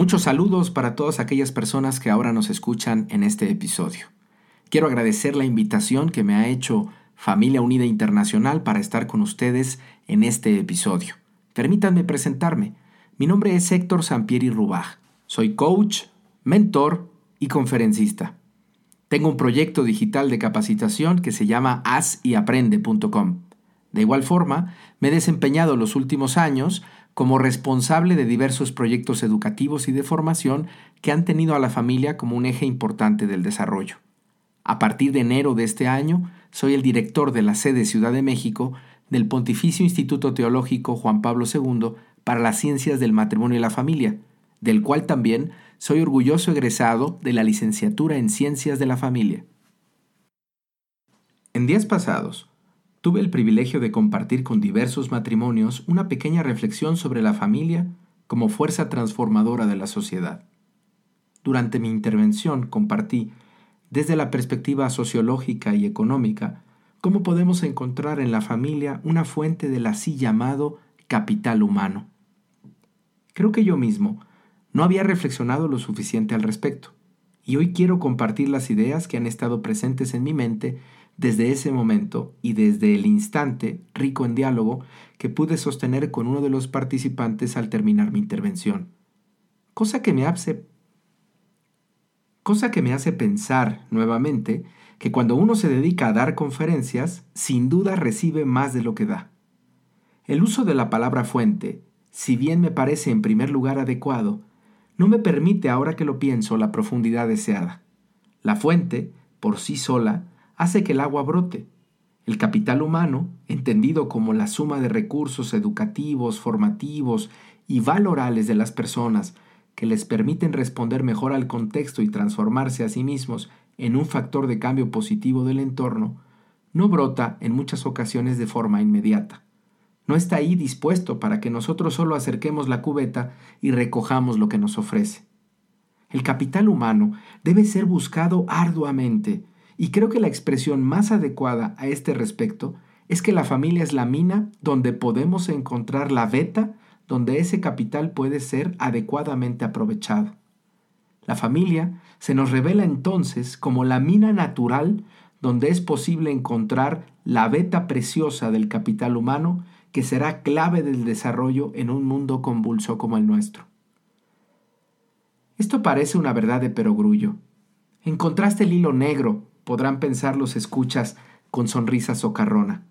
Muchos saludos para todas aquellas personas que ahora nos escuchan en este episodio. Quiero agradecer la invitación que me ha hecho Familia Unida Internacional para estar con ustedes en este episodio. Permítanme presentarme. Mi nombre es Héctor Sampieri Rubaj. Soy coach, mentor y conferencista. Tengo un proyecto digital de capacitación que se llama hazyaprende.com. De igual forma, me he desempeñado los últimos años como responsable de diversos proyectos educativos y de formación que han tenido a la familia como un eje importante del desarrollo. A partir de enero de este año, soy el director de la sede Ciudad de México del Pontificio Instituto Teológico Juan Pablo II para las Ciencias del Matrimonio y la Familia, del cual también soy orgulloso egresado de la licenciatura en Ciencias de la Familia. En días pasados, tuve el privilegio de compartir con diversos matrimonios una pequeña reflexión sobre la familia como fuerza transformadora de la sociedad. Durante mi intervención compartí, desde la perspectiva sociológica y económica, cómo podemos encontrar en la familia una fuente del así llamado capital humano. Creo que yo mismo no había reflexionado lo suficiente al respecto, y hoy quiero compartir las ideas que han estado presentes en mi mente desde ese momento y desde el instante rico en diálogo que pude sostener con uno de los participantes al terminar mi intervención. Cosa que me hace cosa que me hace pensar nuevamente que cuando uno se dedica a dar conferencias, sin duda recibe más de lo que da. El uso de la palabra fuente, si bien me parece en primer lugar adecuado, no me permite ahora que lo pienso la profundidad deseada. La fuente, por sí sola, hace que el agua brote. El capital humano, entendido como la suma de recursos educativos, formativos y valorales de las personas que les permiten responder mejor al contexto y transformarse a sí mismos en un factor de cambio positivo del entorno, no brota en muchas ocasiones de forma inmediata. No está ahí dispuesto para que nosotros solo acerquemos la cubeta y recojamos lo que nos ofrece. El capital humano debe ser buscado arduamente, y creo que la expresión más adecuada a este respecto es que la familia es la mina donde podemos encontrar la veta donde ese capital puede ser adecuadamente aprovechado. La familia se nos revela entonces como la mina natural donde es posible encontrar la veta preciosa del capital humano que será clave del desarrollo en un mundo convulso como el nuestro. Esto parece una verdad de perogrullo. Encontraste el hilo negro podrán pensar los escuchas con sonrisa socarrona.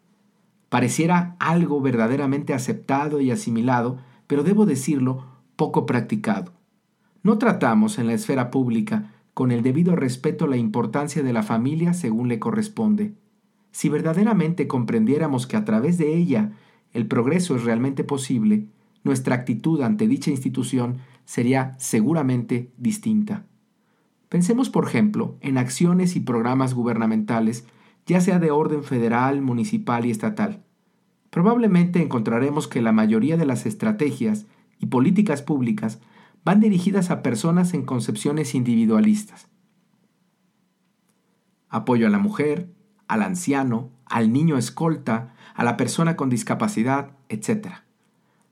Pareciera algo verdaderamente aceptado y asimilado, pero debo decirlo, poco practicado. No tratamos en la esfera pública con el debido respeto la importancia de la familia según le corresponde. Si verdaderamente comprendiéramos que a través de ella el progreso es realmente posible, nuestra actitud ante dicha institución sería seguramente distinta. Pensemos, por ejemplo, en acciones y programas gubernamentales, ya sea de orden federal, municipal y estatal. Probablemente encontraremos que la mayoría de las estrategias y políticas públicas van dirigidas a personas en concepciones individualistas. Apoyo a la mujer, al anciano, al niño escolta, a la persona con discapacidad, etc.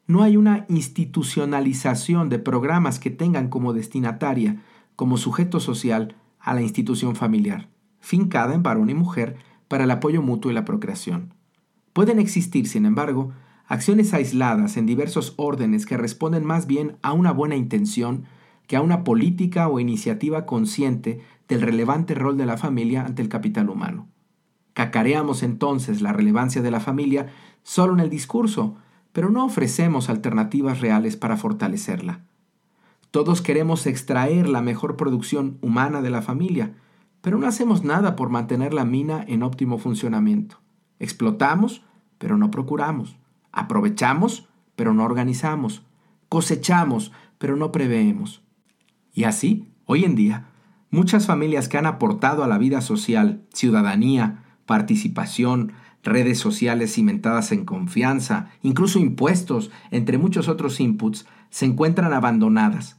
No hay una institucionalización de programas que tengan como destinataria como sujeto social a la institución familiar, fincada en varón y mujer para el apoyo mutuo y la procreación. Pueden existir, sin embargo, acciones aisladas en diversos órdenes que responden más bien a una buena intención que a una política o iniciativa consciente del relevante rol de la familia ante el capital humano. Cacareamos entonces la relevancia de la familia solo en el discurso, pero no ofrecemos alternativas reales para fortalecerla. Todos queremos extraer la mejor producción humana de la familia, pero no hacemos nada por mantener la mina en óptimo funcionamiento. Explotamos, pero no procuramos. Aprovechamos, pero no organizamos. Cosechamos, pero no preveemos. Y así, hoy en día, Muchas familias que han aportado a la vida social, ciudadanía, participación, redes sociales cimentadas en confianza, incluso impuestos, entre muchos otros inputs, se encuentran abandonadas,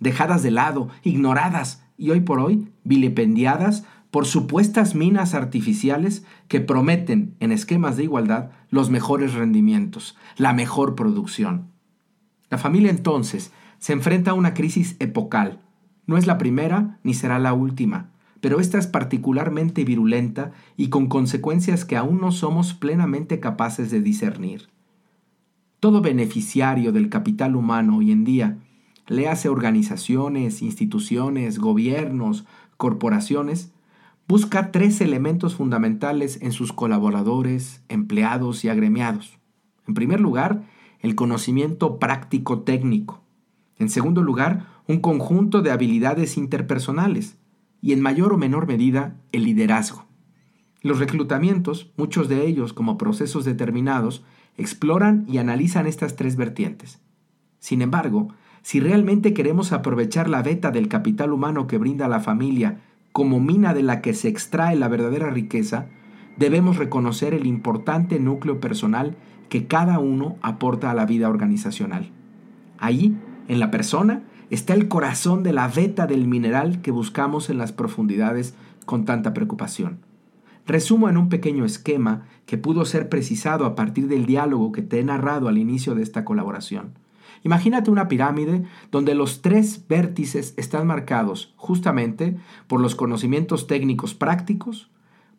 dejadas de lado, ignoradas y hoy por hoy vilipendiadas por supuestas minas artificiales que prometen, en esquemas de igualdad, los mejores rendimientos, la mejor producción. La familia entonces se enfrenta a una crisis epocal. No es la primera ni será la última, pero esta es particularmente virulenta y con consecuencias que aún no somos plenamente capaces de discernir. Todo beneficiario del capital humano hoy en día, le hace organizaciones, instituciones, gobiernos, corporaciones, busca tres elementos fundamentales en sus colaboradores, empleados y agremiados. En primer lugar, el conocimiento práctico técnico. En segundo lugar, un conjunto de habilidades interpersonales. Y en mayor o menor medida, el liderazgo. Los reclutamientos, muchos de ellos como procesos determinados, exploran y analizan estas tres vertientes. Sin embargo, si realmente queremos aprovechar la beta del capital humano que brinda la familia como mina de la que se extrae la verdadera riqueza, debemos reconocer el importante núcleo personal que cada uno aporta a la vida organizacional. Ahí, en la persona, está el corazón de la veta del mineral que buscamos en las profundidades con tanta preocupación. Resumo en un pequeño esquema que pudo ser precisado a partir del diálogo que te he narrado al inicio de esta colaboración. Imagínate una pirámide donde los tres vértices están marcados justamente por los conocimientos técnicos prácticos,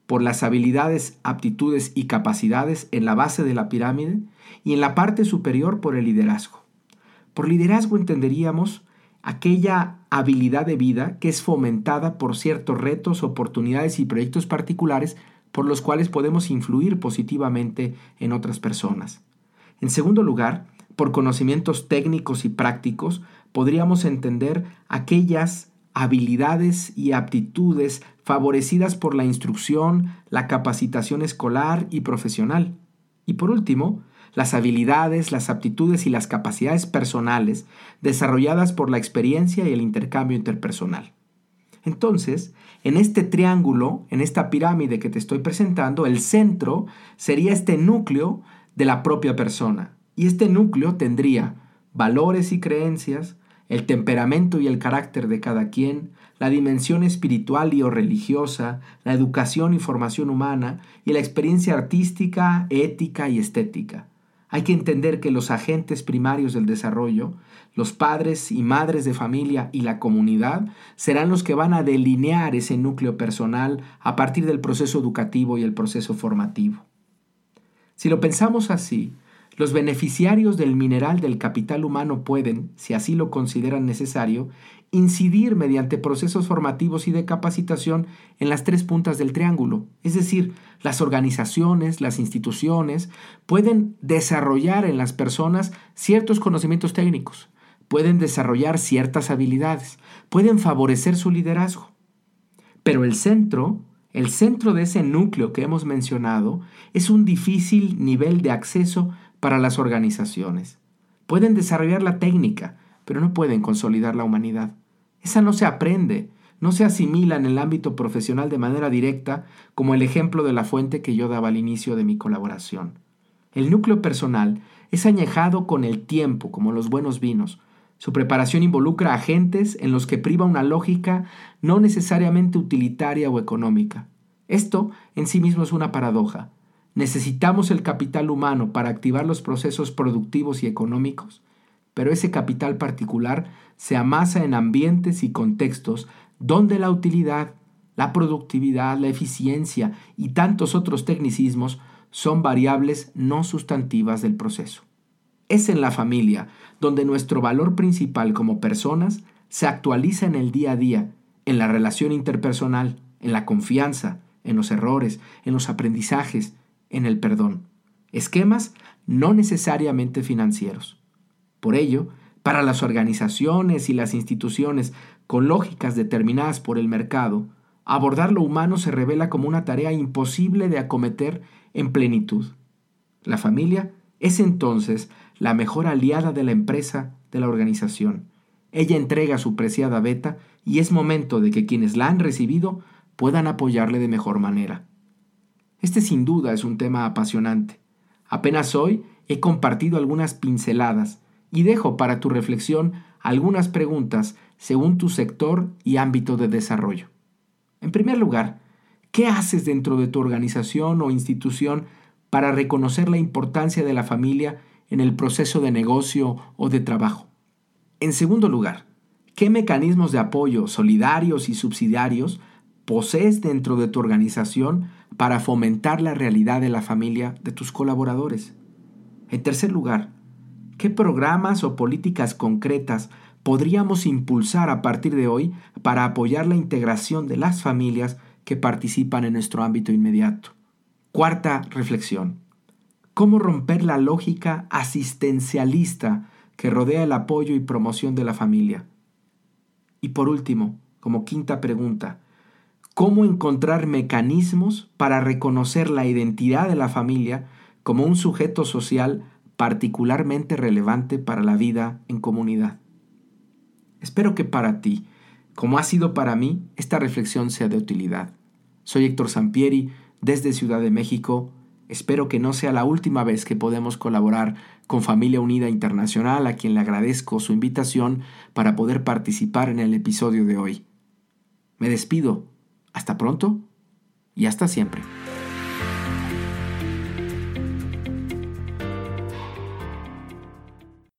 por las habilidades, aptitudes y capacidades en la base de la pirámide y en la parte superior por el liderazgo. Por liderazgo entenderíamos aquella habilidad de vida que es fomentada por ciertos retos, oportunidades y proyectos particulares por los cuales podemos influir positivamente en otras personas. En segundo lugar, por conocimientos técnicos y prácticos, podríamos entender aquellas habilidades y aptitudes favorecidas por la instrucción, la capacitación escolar y profesional. Y por último, las habilidades, las aptitudes y las capacidades personales desarrolladas por la experiencia y el intercambio interpersonal. Entonces, en este triángulo, en esta pirámide que te estoy presentando, el centro sería este núcleo de la propia persona, y este núcleo tendría valores y creencias, el temperamento y el carácter de cada quien, la dimensión espiritual y o religiosa, la educación y formación humana y la experiencia artística, ética y estética. Hay que entender que los agentes primarios del desarrollo, los padres y madres de familia y la comunidad, serán los que van a delinear ese núcleo personal a partir del proceso educativo y el proceso formativo. Si lo pensamos así, los beneficiarios del mineral del capital humano pueden, si así lo consideran necesario, incidir mediante procesos formativos y de capacitación en las tres puntas del triángulo. Es decir, las organizaciones, las instituciones pueden desarrollar en las personas ciertos conocimientos técnicos, pueden desarrollar ciertas habilidades, pueden favorecer su liderazgo. Pero el centro, el centro de ese núcleo que hemos mencionado, es un difícil nivel de acceso para las organizaciones. Pueden desarrollar la técnica, pero no pueden consolidar la humanidad. Esa no se aprende, no se asimila en el ámbito profesional de manera directa, como el ejemplo de la fuente que yo daba al inicio de mi colaboración. El núcleo personal es añejado con el tiempo, como los buenos vinos. Su preparación involucra agentes en los que priva una lógica no necesariamente utilitaria o económica. Esto en sí mismo es una paradoja. Necesitamos el capital humano para activar los procesos productivos y económicos, pero ese capital particular se amasa en ambientes y contextos donde la utilidad, la productividad, la eficiencia y tantos otros tecnicismos son variables no sustantivas del proceso. Es en la familia donde nuestro valor principal como personas se actualiza en el día a día, en la relación interpersonal, en la confianza, en los errores, en los aprendizajes, en el perdón, esquemas no necesariamente financieros. Por ello, para las organizaciones y las instituciones con lógicas determinadas por el mercado, abordar lo humano se revela como una tarea imposible de acometer en plenitud. La familia es entonces la mejor aliada de la empresa, de la organización. Ella entrega su preciada beta y es momento de que quienes la han recibido puedan apoyarle de mejor manera. Este sin duda es un tema apasionante. Apenas hoy he compartido algunas pinceladas y dejo para tu reflexión algunas preguntas según tu sector y ámbito de desarrollo. En primer lugar, ¿qué haces dentro de tu organización o institución para reconocer la importancia de la familia en el proceso de negocio o de trabajo? En segundo lugar, ¿qué mecanismos de apoyo solidarios y subsidiarios posees dentro de tu organización para fomentar la realidad de la familia de tus colaboradores? En tercer lugar, ¿qué programas o políticas concretas podríamos impulsar a partir de hoy para apoyar la integración de las familias que participan en nuestro ámbito inmediato? Cuarta reflexión. ¿Cómo romper la lógica asistencialista que rodea el apoyo y promoción de la familia? Y por último, como quinta pregunta, ¿cómo encontrar mecanismos para reconocer la identidad de la familia como un sujeto social particularmente relevante para la vida en comunidad? Espero que para ti, como ha sido para mí, esta reflexión sea de utilidad. Soy Héctor Sampieri, desde Ciudad de México. Espero que no sea la última vez que podemos colaborar con Familia Unida Internacional, a quien le agradezco su invitación para poder participar en el episodio de hoy. Me despido. Hasta pronto y hasta siempre.